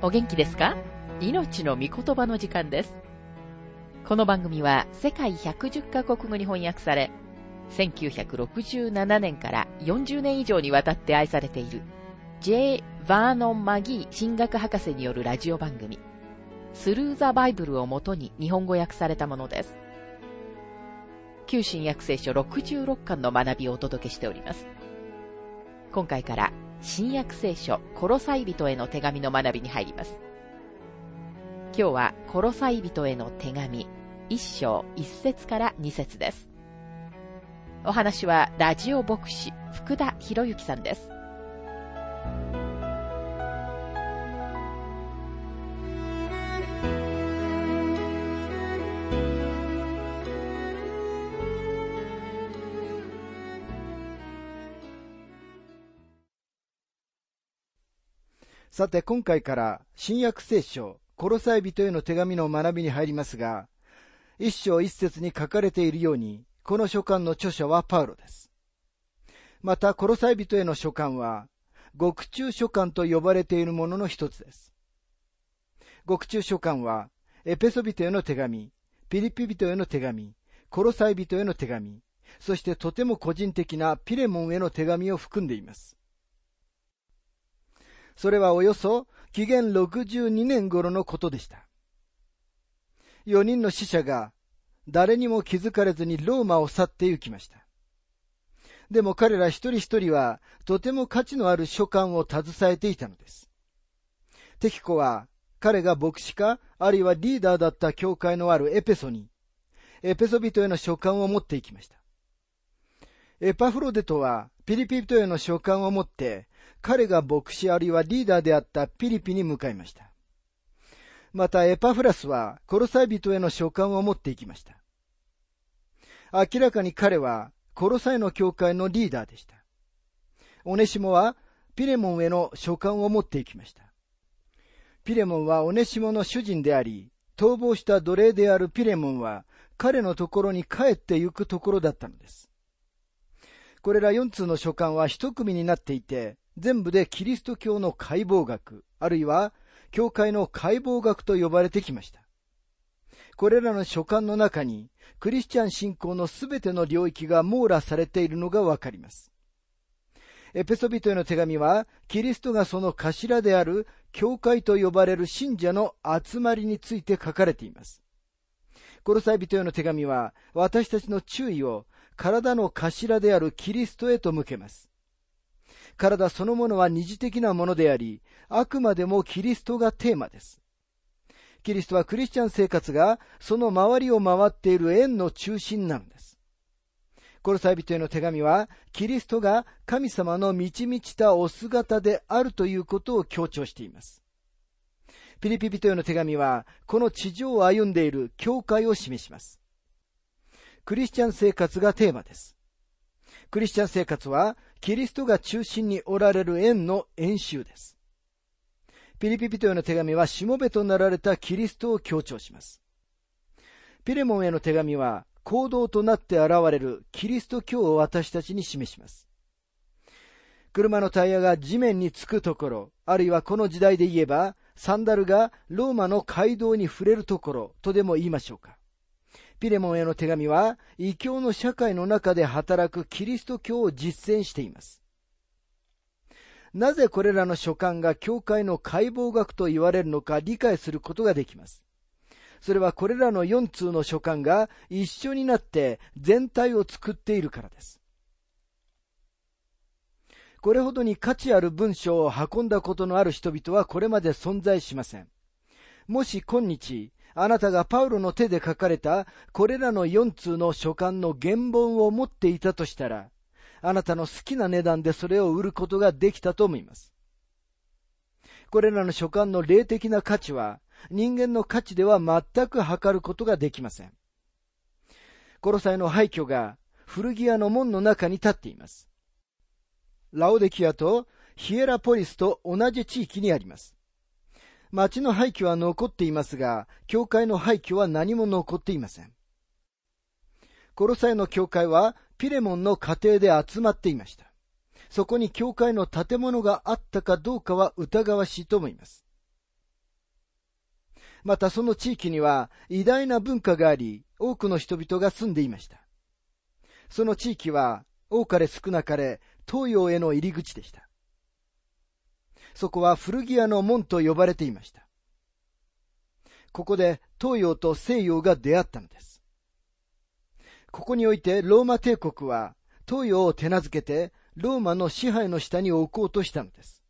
お元気ですか？命の御言葉の時間です。この番組は世界110カ国語に翻訳され、1967年から40年以上にわたって愛されている J. バーノン・マギー神学博士によるラジオ番組、スルー・ザ・バイブルをもとに日本語訳されたものです。旧新約聖書66巻の学びをお届けしております。今回から新約聖書コロサイ人への手紙の学びに入ります。今日はコロサイ人への手紙一章一節から二節です。お話はラジオ牧師福田博之さんです。さて今回から新約聖書、コロサイ人への手紙の学びに入りますが、一章一節に書かれているように、この書簡の著者はパウロです。また、コロサイ人への書簡は、獄中書簡と呼ばれているものの一つです。獄中書簡は、エペソ人への手紙、ピリピ人への手紙、コロサイ人への手紙、そしてとても個人的なピレモンへの手紙を含んでいます。それはおよそ紀元62年頃のことでした。4人の死者が誰にも気づかれずにローマを去って行きました。でも彼ら一人一人はとても価値のある書簡を携えていたのです。テキコは彼が牧師かあるいはリーダーだった教会のあるエペソにエペソ人への書簡を持っていきました。エパフロデトはピリピ人への書簡を持って彼が牧師あるいはリーダーであったピリピに向かいました。またエパフラスはコロサイ人への書簡を持っていきました。明らかに彼はコロサイの教会のリーダーでした。オネシモはピレモンへの書簡を持っていきました。ピレモンはオネシモの主人であり、逃亡した奴隷であるピレモンは彼のところに帰って行くところだったのです。これら4通の書簡は一組になっていて、全部でキリスト教の解剖学、あるいは教会の解剖学と呼ばれてきました。これらの書簡の中に、クリスチャン信仰のすべての領域が網羅されているのがわかります。エペソビトへの手紙は、キリストがその頭である教会と呼ばれる信者の集まりについて書かれています。コロサイ人への手紙は、私たちの注意を体の頭であるキリストへと向けます。体そのものは二次的なものであり、あくまでもキリストがテーマです。キリストはクリスチャン生活がその周りを回っている円の中心なのです。コロサイ人への手紙は、キリストが神様の満ち満ちたお姿であるということを強調しています。ピリピ人への手紙は、この地上を歩んでいる教会を示します。クリスチャン生活がテーマです。クリスチャン生活はキリストが中心におられる円の演習です。ピリピピトへの手紙はしもべとなられたキリストを強調します。ピレモンへの手紙は行動となって現れるキリスト教を私たちに示します。車のタイヤが地面につくところ、あるいはこの時代で言えば、サンダルがローマの街道に触れるところとでも言いましょうか。ピレモンへの手紙は、異教の社会の中で働くキリスト教を実践しています。なぜこれらの書簡が教会の解剖学と言われるのか理解することができます。それはこれらの4通の書簡が一緒になって全体を作っているからです。これほどに価値ある文章を運んだことのある人々はこれまで存在しません。もし今日、あなたがパウロの手で書かれたこれらの4通の書簡の原本を持っていたとしたら、あなたの好きな値段でそれを売ることができたと思います。これらの書簡の霊的な価値は人間の価値では全く測ることができません。コロサイの廃墟が古着屋の門の中に立っています。ラオデキアとヒエラポリスと同じ地域にあります。町の廃墟は残っていますが、教会の廃墟は何も残っていません。コロサイの教会はピレモンの家庭で集まっていました。そこに教会の建物があったかどうかは疑わしいと思います。またその地域には偉大な文化があり、多くの人々が住んでいました。その地域は多かれ少なかれ東洋への入り口でした。そこは古着屋の門と呼ばれていました。ここで東洋と西洋が出会ったのです。ここにおいてローマ帝国は東洋を手なずけてローマの支配の下に置こうとしたのです。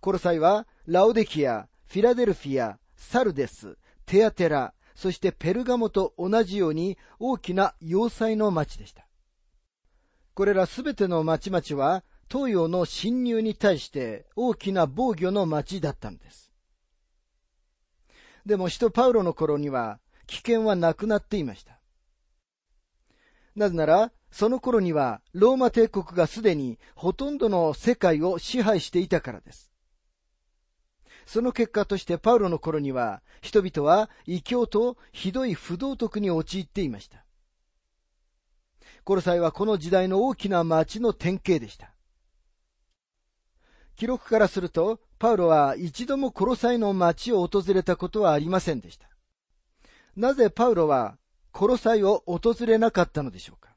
この際はラオデキア、フィラデルフィア、サルデス、テアテラ、そしてペルガモと同じように大きな要塞の町でした。これらすべての町々は東洋の侵入に対して大きな防御の町だったのです。でも使徒パウロの頃には危険はなくなっていました。なぜなら、その頃にはローマ帝国がすでにほとんどの世界を支配していたからです。その結果としてパウロの頃には人々は異教とひどい不道徳に陥っていました。コロサイはこの時代の大きな町の典型でした。記録からすると、パウロは一度もコロサイの町を訪れたことはありませんでした。なぜパウロはコロサイを訪れなかったのでしょうか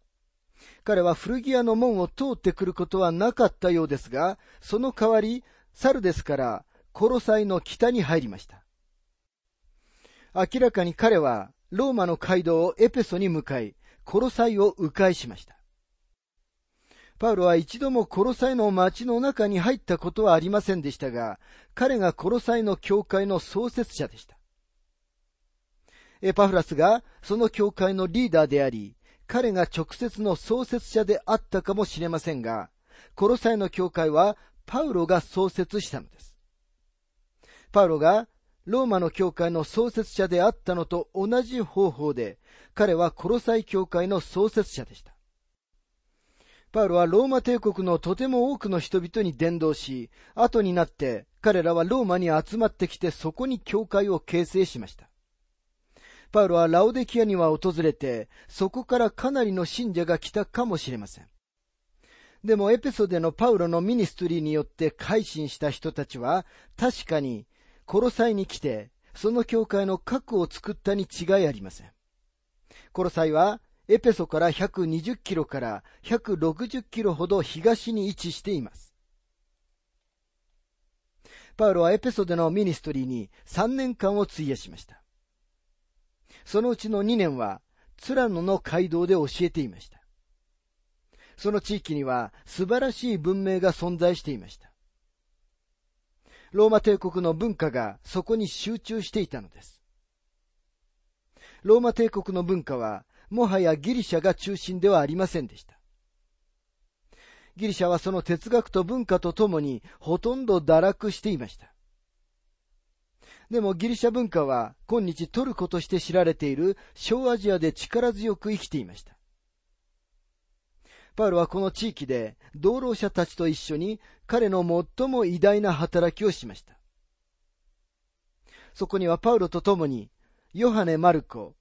彼は古着屋の門を通ってくることはなかったようですが、その代わり、サルデスからコロサイの北に入りました。明らかに彼はローマの街道をエペソに向かい、コロサイを迂回しました。パウロは一度もコロサイの町の中に入ったことはありませんでしたが、彼がコロサイの教会の創設者でした。エパフラスがその教会のリーダーであり、彼が直接の創設者であったかもしれませんが、コロサイの教会はパウロが創設したのです。パウロがローマの教会の創設者であったのと同じ方法で、彼はコロサイ教会の創設者でした。パウロはローマ帝国のとても多くの人々に伝道し、後になって彼らはローマに集まってきてそこに教会を形成しました。パウロはラオデキアには訪れて、そこからかなりの信者が来たかもしれません。でもエペソでのパウロの ministry によって回心した人たちは、確かに、コロサイに来て、その教会の核を作ったに違いありません。コロサイは、エペソから120キロから160キロほど東に位置しています。パウロはエペソでの ministry に3年間を費やしました。そのうちの2年は、ツラノの街道で教えていました。その地域には素晴らしい文明が存在していました。ローマ帝国の文化がそこに集中していたのです。ローマ帝国の文化はもはやギリシャが中心ではありませんでした。ギリシャはその哲学と文化とともにほとんど堕落していました。でもギリシャ文化は今日トルコとして知られている小アジアで力強く生きていました。パウロはこの地域で道路者たちと一緒に彼の最も偉大な働きをしました。そこにはパウロと共にヨハネ・マルコ、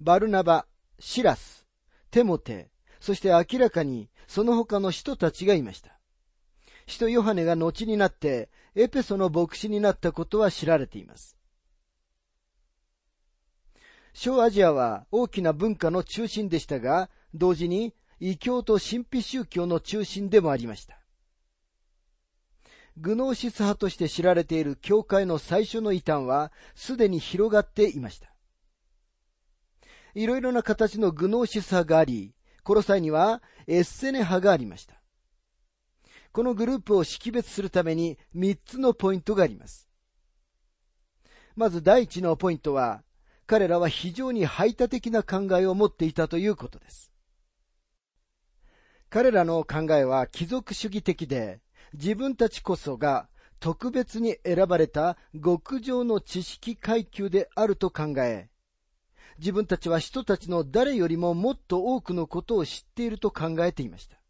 バルナバ、シラス、テモテ、そして明らかにその他の人たちがいました。使徒ヨハネが後になってエペソの牧師になったことは知られています。小アジアは大きな文化の中心でしたが、同時に異教と神秘宗教の中心でもありました。グノーシス派として知られている教会の最初の異端はすでに広がっていました。いろいろな形のグノーシス派があり、この際にはエッセネ派がありました。このグループを識別するために3つのポイントがあります。まず第一のポイントは、彼らは非常に排他的な考えを持っていたということです。彼らの考えは貴族主義的で、自分たちこそが特別に選ばれた極上の知識階級であると考え、自分たちは人たちの誰よりももっと多くのことを知っていると考えていました。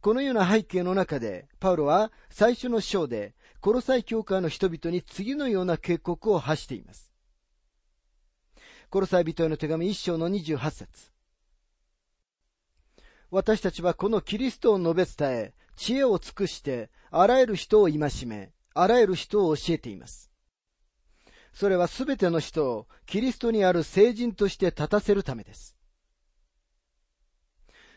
このような背景の中で、パウロは最初の章で、コロサイ教会の人々に次のような警告を発しています。コロサイ人への手紙一章の28節私たちはこのキリストを述べ伝え、知恵を尽くして、あらゆる人を戒め、あらゆる人を教えています。それはすべての人をキリストにある聖人として立たせるためです。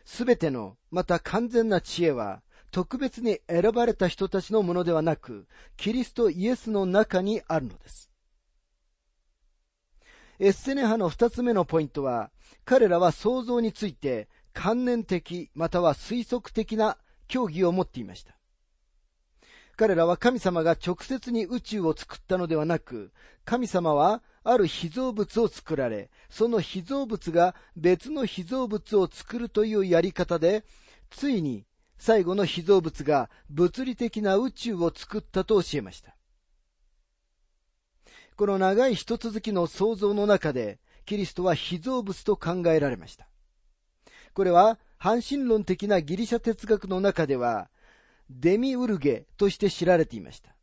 すべての、また完全な知恵は、特別に選ばれた人たちのものではなく、キリストイエスの中にあるのです。エッセネ派の二つ目のポイントは、彼らは創造について観念的または推測的な教義を持っていました。彼らは神様が直接に宇宙を作ったのではなく、神様はある被造物を作られ、その被造物が別の被造物を作るというやり方で、ついに最後の被造物が物理的な宇宙を作ったと教えました。この長い一続きの創造の中で、キリストは被造物と考えられました。これは、半神論的なギリシャ哲学の中では、デミウルゲとして知られていました。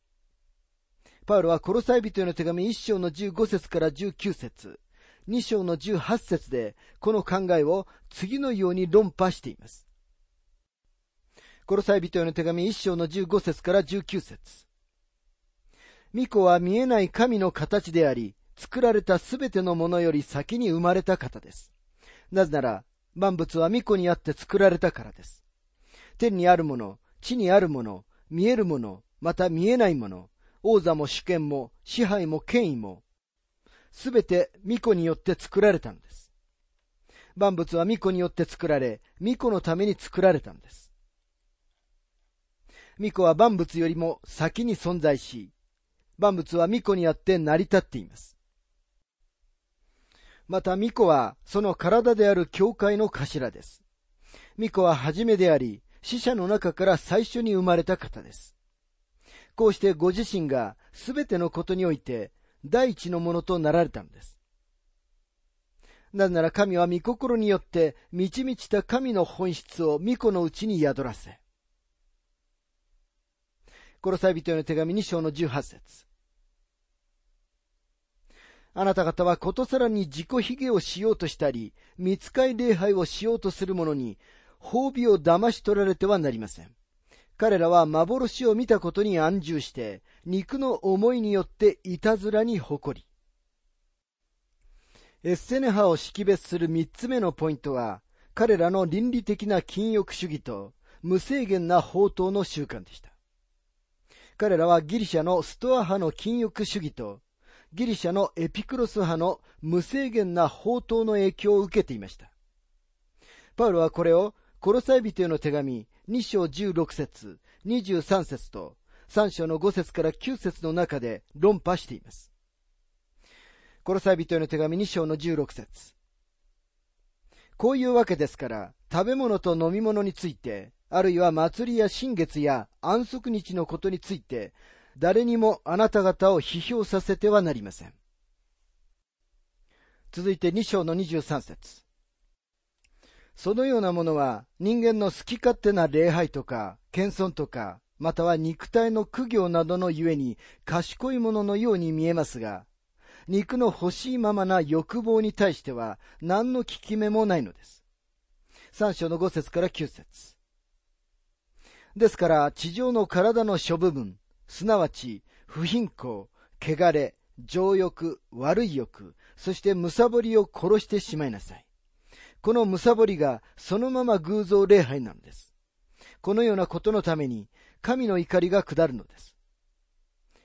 パウロはコロサイ人への手紙1章の15節から19節2章の18節でこの考えを次のように論破しています。コロサイ人への手紙1章の15節から19節巫女は見えない神の形であり、作られたすべてのものより先に生まれた方です。なぜなら、万物は巫女にあって作られたからです。天にあるもの、地にあるもの、見えるもの、また見えないもの、王座も主権も支配も権威も、すべて巫女によって作られたのです。万物は巫女によって作られ、巫女のために作られたのです。巫女は万物よりも先に存在し、万物は巫女にあって成り立っています。また巫女はその体である教会の頭です。巫女は初めであり、死者の中から最初に生まれた方です。こうしてご自身がすべてのことにおいて第一のものとなられたのです。なぜなら神は御心によって満ち満ちた神の本質を御子のうちに宿らせ。この際人への手紙2章の18節あなた方はことさらに自己卑下をしようとしたり、見つかい礼拝をしようとする者に、褒美を騙し取られてはなりません。彼らは幻を見たことに安住して、肉の思いによっていたずらに誇り。エッセネ派を識別する三つ目のポイントは、彼らの倫理的な禁欲主義と無制限な宝刀の習慣でした。彼らはギリシャのストア派の禁欲主義とギリシャのエピクロス派の無制限な宝刀の影響を受けていました。パウロはこれをコロサイ人への手紙2章16節23節と3章の5節から9節の中で論破しています。コロサイ人への手紙2章の16節こういうわけですから、食べ物と飲み物について、あるいは祭りや新月や安息日のことについて、誰にもあなた方を批評させてはなりません。続いて2章の23節そのようなものは人間の好き勝手な礼拝とか、謙遜とか、または肉体の苦行などのゆえに賢いもののように見えますが、肉の欲しいままな欲望に対しては何の効き目もないのです。三章の五節から九節ですから、地上の体の諸部分、すなわち、不貧困、汚れ、情欲、悪い欲、そしてむさぼりを殺してしまいなさい。このむさぼりがそのまま偶像礼拝なのです。このようなことのために神の怒りが下るのです。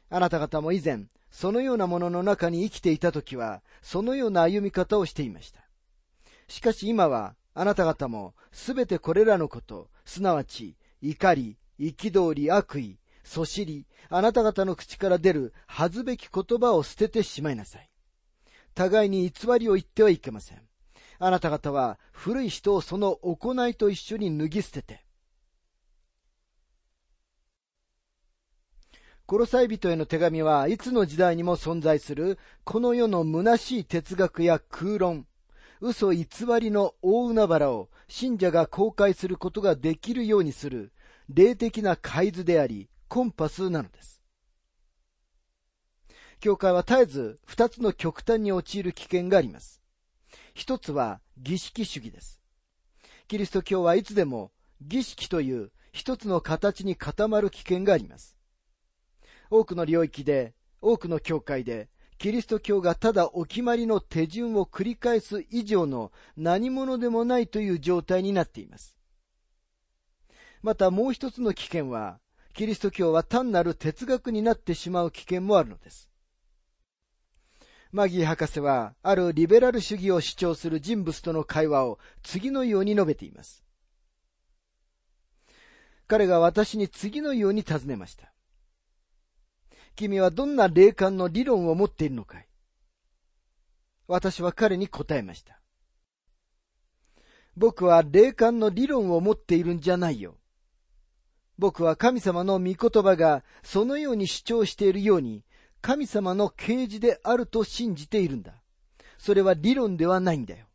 あなた方も以前、そのようなものの中に生きていた時は、そのような歩み方をしていました。しかし今は、あなた方もすべてこれらのこと、すなわち、怒り、憤り、悪意、そしり、あなた方の口から出る恥ずべき言葉を捨ててしまいなさい。互いに偽りを言ってはいけません。あなた方は古い人をその行いと一緒に脱ぎ捨てて、コロサイ人への手紙はいつの時代にも存在するこの世の虚しい哲学や空論、嘘偽りの大海原を信者が公開することができるようにする霊的な海図であり、コンパスなのです。教会は絶えず二つの極端に陥る危険があります。一つは儀式主義です。キリスト教はいつでも儀式という一つの形に固まる危険があります。多くの領域で、多くの教会で、キリスト教がただお決まりの手順を繰り返す以上の何者でもないという状態になっています。またもう一つの危険は、キリスト教は単なる哲学になってしまう危険もあるのです。マギー博士は、あるリベラル主義を主張する人物との会話を次のように述べています。彼が私に次のように尋ねました。君はどんな霊感の理論を持っているのかい？私は彼に答えました。僕は霊感の理論を持っているんじゃないよ。僕は神様の御言葉がそのように主張しているように、神様の啓示であると信じているんだ。それは理論ではないんだよ。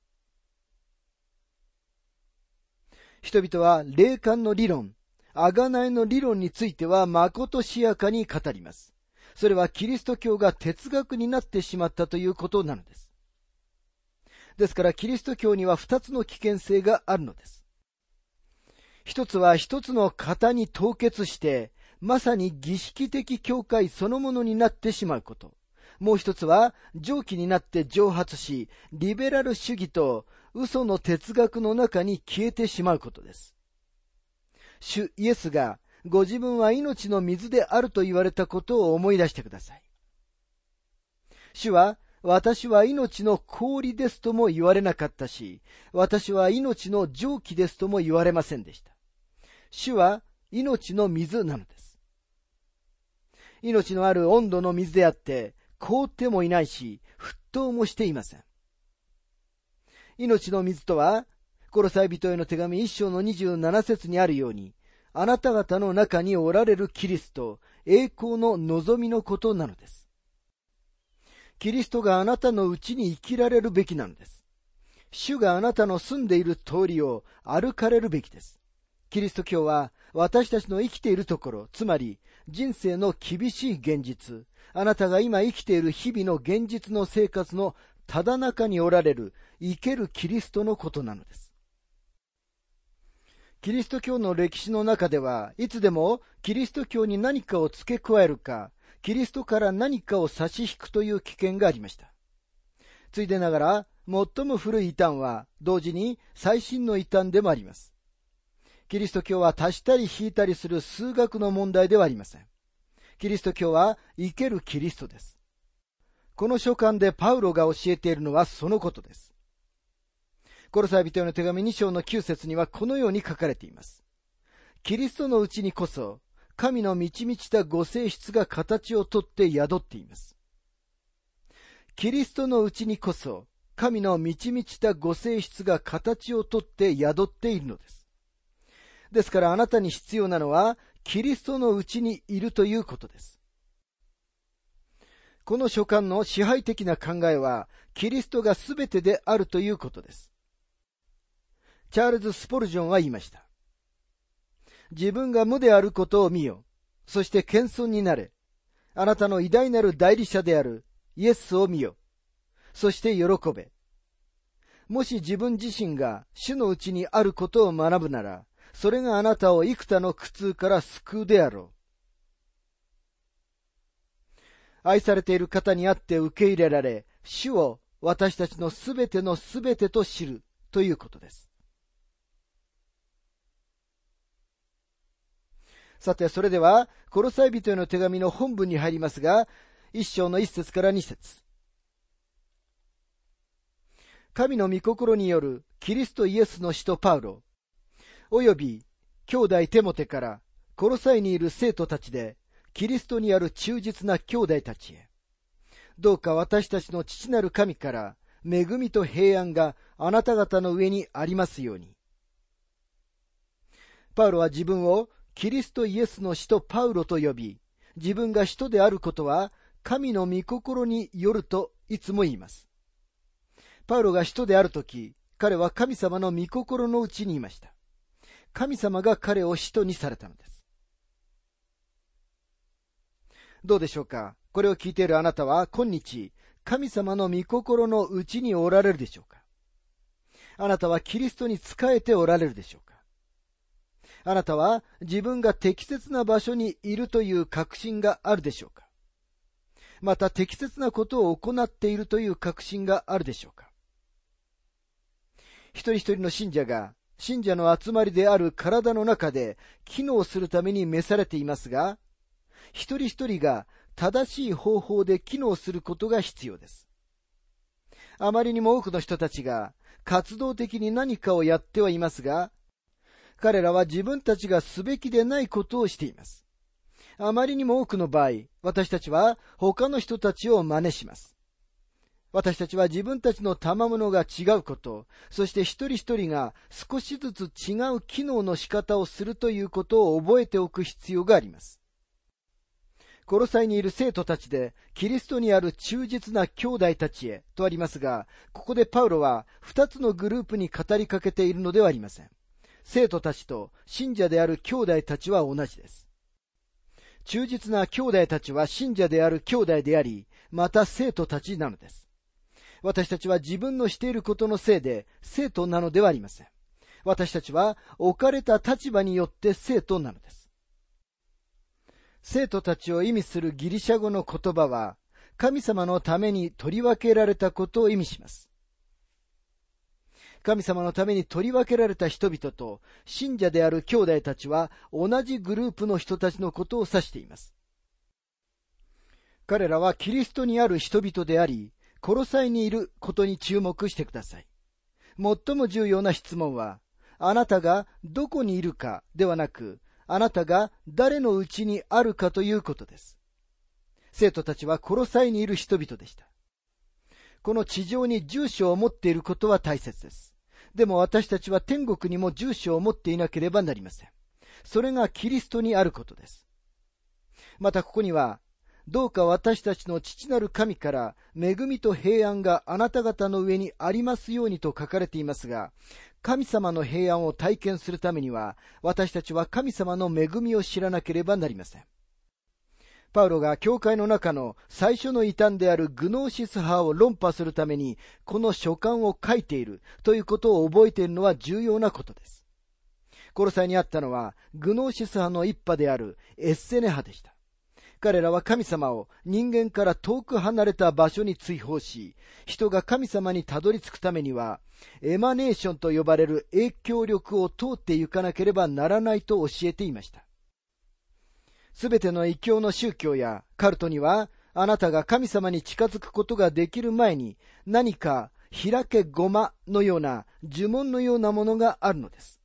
人々は霊感の理論、贖いの理論についてはまことしやかに語ります。それはキリスト教が哲学になってしまったということなのです。ですからキリスト教には二つの危険性があるのです。一つは一つの型に凍結して、まさに儀式的教会そのものになってしまうこと。もう一つは蒸気になって蒸発し、リベラル主義と嘘の哲学の中に消えてしまうことです。主イエスがご自分は命の水であると言われたことを思い出してください。主は私は命の氷ですとも言われなかったし、私は命の蒸気ですとも言われませんでした。主は命の水なのです。命のある温度の水であって、凍ってもいないし、沸騰もしていません。命の水とは、コロサイ人への手紙一章の27節にあるように、あなた方の中におられるキリスト、栄光の望みのことなのです。キリストがあなたのうちに生きられるべきなのです。主があなたの住んでいる通りを歩かれるべきです。キリスト教は私たちの生きているところ、つまり人生の厳しい現実、あなたが今生きている日々の現実の生活のただ中におられる生けるキリストのことなのです。キリスト教の歴史の中では、いつでもキリスト教に何かを付け加えるか、キリストから何かを差し引くという危険がありました。ついでながら、最も古い異端は、同時に最新の異端でもあります。キリスト教は足したり引いたりする数学の問題ではありません。キリスト教は生けるキリストです。この書簡でパウロが教えているのはそのことです。コロサイ人への手紙2章の9節にはこのように書かれています。キリストのうちにこそ、神の満ち満ちたご性質が形をとって宿っています。キリストのうちにこそ、神の満ち満ちたご性質が形をとって宿っているのです。ですからあなたに必要なのは、キリストのうちにいるということです。この書簡の支配的な考えは、キリストが全てであるということです。チャールズ・スポルジョンは言いました。自分が無であることを見よ。そして謙遜になれ。あなたの偉大なる代理者であるイエスを見よ。そして喜べ。もし自分自身が主のうちにあることを学ぶなら、それがあなたを幾多の苦痛から救うであろう。愛されている方にあって受け入れられ、主を私たちのすべてのすべてと知るということです。さて、それでは、コロサイ人への手紙の本文に入りますが、一章の一節から二節。神の御心によるキリストイエスの使徒パウロ、および兄弟テモテからコロサイにいる生徒たちでキリストにある忠実な兄弟たちへ。どうか私たちの父なる神から恵みと平安があなた方の上にありますように。パウロは自分をキリストイエスの使徒パウロと呼び、自分が使徒であることは神の御心によるといつも言います。パウロが使徒であるとき、彼は神様の御心のうちにいました。神様が彼を使徒にされたのです。どうでしょうか？これを聞いているあなたは今日、神様の御心のうちにおられるでしょうか？あなたはキリストに仕えておられるでしょうか？あなたは自分が適切な場所にいるという確信があるでしょうか？また適切なことを行っているという確信があるでしょうか？一人一人の信者が信者の集まりである体の中で機能するために召されていますが、一人一人が正しい方法で機能することが必要です。あまりにも多くの人たちが活動的に何かをやってはいますが、彼らは自分たちがすべきでないことをしています。あまりにも多くの場合、私たちは他の人たちを真似します。私たちは自分たちの賜物が違うこと、そして一人一人が少しずつ違う機能の仕方をするということを覚えておく必要があります。コロサイにいる生徒たちで、キリストにある忠実な兄弟たちへとありますが、ここでパウロは二つのグループに語りかけているのではありません。生徒たちと信者である兄弟たちは同じです。忠実な兄弟たちは信者である兄弟であり、また生徒たちなのです。私たちは自分のしていることのせいで生徒なのではありません。私たちは置かれた立場によって生徒なのです。生徒たちを意味するギリシャ語の言葉は、神様のために取り分けられたことを意味します。神様のために取り分けられた人々と信者である兄弟たちは同じグループの人たちのことを指しています。彼らはキリストにある人々であり、コロサイにいることに注目してください。最も重要な質問は、あなたがどこにいるかではなく、あなたが誰のうちにあるかということです。生徒たちはコロサイにいる人々でした。この地上に住所を持っていることは大切です。でも私たちは天国にも住所を持っていなければなりません。それがキリストにあることです。またここには、どうか私たちの父なる神から恵みと平安があなた方の上にありますようにと書かれていますが、神様の平安を体験するためには、私たちは神様の恵みを知らなければなりません。パウロが教会の中の最初の異端であるグノーシス派を論破するために、この書簡を書いているということを覚えているのは重要なことです。コロサイにあったのは、グノーシス派の一派であるエッセネ派でした。彼らは神様を人間から遠く離れた場所に追放し、人が神様にたどり着くためには、エマネーションと呼ばれる影響力を通って行かなければならないと教えていました。すべての異教の宗教やカルトには、あなたが神様に近づくことができる前に、何か開けごまのような呪文のようなものがあるのです。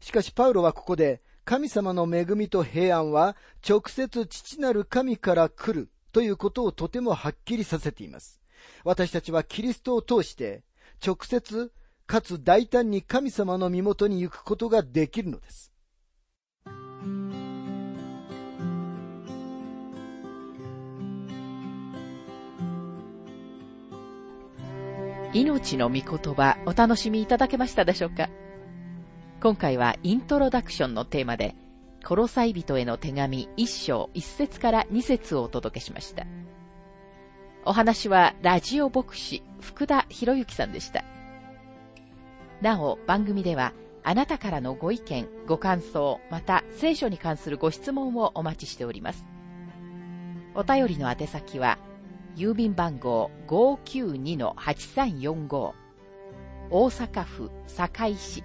しかしパウロはここで神様の恵みと平安は直接父なる神から来るということをとてもはっきりさせています。私たちはキリストを通して直接かつ大胆に神様の身元に行くことができるのです。命の御言葉お楽しみいただけましたでしょうか？今回はイントロダクションのテーマで、コロサイ人への手紙1章1節から2節をお届けしました。お話はラジオ牧師福田博之さんでした。なお、番組ではあなたからのご意見、ご感想、また聖書に関するご質問をお待ちしております。お便りの宛先は、郵便番号592-8345大阪府堺市